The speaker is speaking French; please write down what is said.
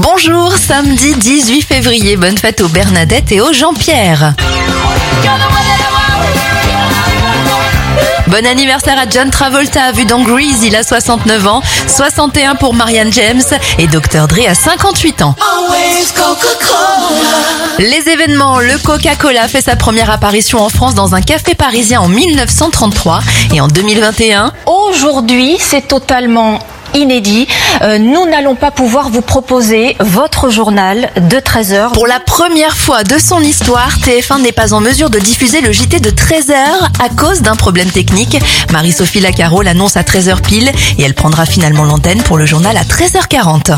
Bonjour, samedi 18 février, bonne fête aux Bernadette et aux Jean-Pierre. Bon anniversaire à John Travolta, vu dans Grease, il a 69 ans, 61 pour Marianne James et Dr. Dre a 58 ans. Les événements, le Coca-Cola fait sa première apparition en France dans un café parisien en 1933 et en 2021, Aujourd'hui, c'est totalement inédit. Euh, nous n'allons pas pouvoir vous proposer votre journal de 13 heures. Pour la première fois de son histoire, TF1 n'est pas en mesure de diffuser le JT de 13h à cause d'un problème technique. Marie-Sophie Lacaro l'annonce à 13h pile et elle prendra finalement l'antenne pour le journal à 13h40.